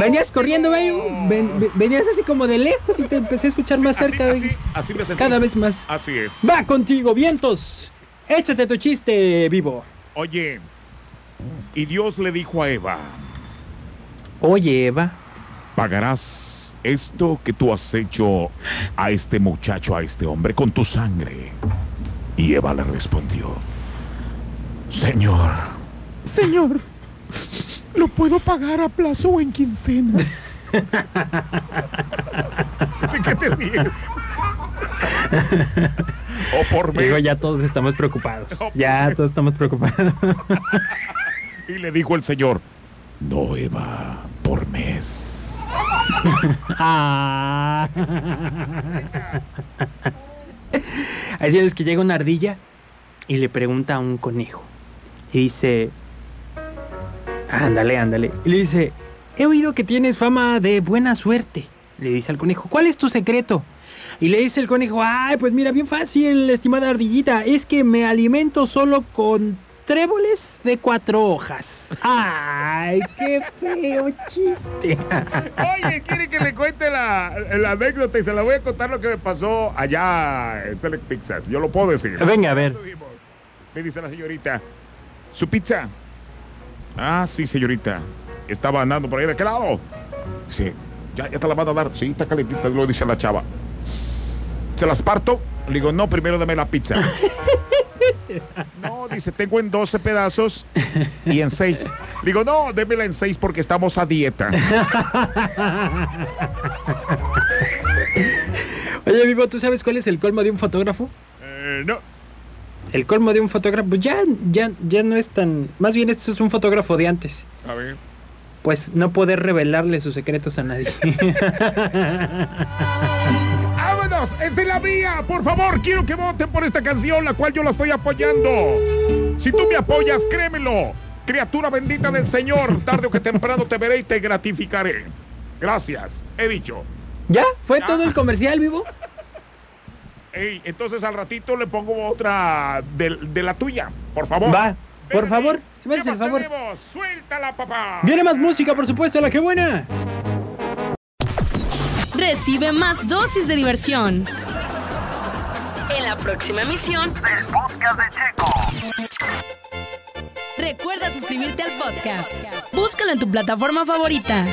Venías corriendo, güey. ven- ven- venías así como de lejos y te empecé a escuchar más Así- cerca. Así, de- así me sentí. cada vez más. Así es. Va contigo, vientos. Échate tu chiste, vivo. Oye, y Dios le dijo a Eva, Oye, Eva. pagarás esto que tú has hecho a este muchacho, a este hombre, con tu sangre. Y Eva le respondió, Señor, Señor, lo puedo pagar a plazo o en quincenas. ¿De qué te ríes? o por Digo, mes. ya todos estamos preocupados. Ya todos estamos preocupados. Y le dijo el Señor, no, Eva, por mes. Ah. Así es que llega una ardilla y le pregunta a un conejo. Y dice, ándale, ándale. Y le dice, he oído que tienes fama de buena suerte. Le dice al conejo, ¿cuál es tu secreto? Y le dice el conejo, ay, pues mira, bien fácil, estimada ardillita, es que me alimento solo con tréboles de cuatro hojas. Ay, qué feo chiste. Oye, ¿quiere que le cuente la, la anécdota y se la voy a contar lo que me pasó allá en Select Pizzas? Yo lo puedo decir. Venga, a ver. Me dice la señorita, ¿su pizza? Ah, sí, señorita. Estaba andando por ahí de qué lado. Dice, ya, ya te la van a dar. Sí, está calentita, lo dice la chava. ¿Se las parto? Le digo, no, primero dame la pizza. no, dice, tengo en 12 pedazos y en 6. Le digo, no, démela en 6 porque estamos a dieta. Oye, Vivo, ¿tú sabes cuál es el colmo de un fotógrafo? Eh, no. El colmo de un fotógrafo, pues ya, ya, ya no es tan. Más bien, esto es un fotógrafo de antes. A ver. Pues no poder revelarle sus secretos a nadie. ¡Vámonos! ¡Esa es la mía! Por favor, quiero que voten por esta canción, la cual yo la estoy apoyando. Si tú me apoyas, créemelo. Criatura bendita del Señor, tarde o que temprano te veré y te gratificaré. Gracias, he dicho. ¿Ya? ¿Fue Ya. todo el comercial, Vivo? Ey, entonces al ratito le pongo otra de, de la tuya, por favor. Va, por Ven favor, si me ¿Qué haces el favor. tenemos? ¡Suéltala, papá! Viene más música, por supuesto, la que buena. Recibe más dosis de diversión. En la próxima emisión El podcast de Checo. Recuerda suscribirte al podcast. Búscalo en tu plataforma favorita.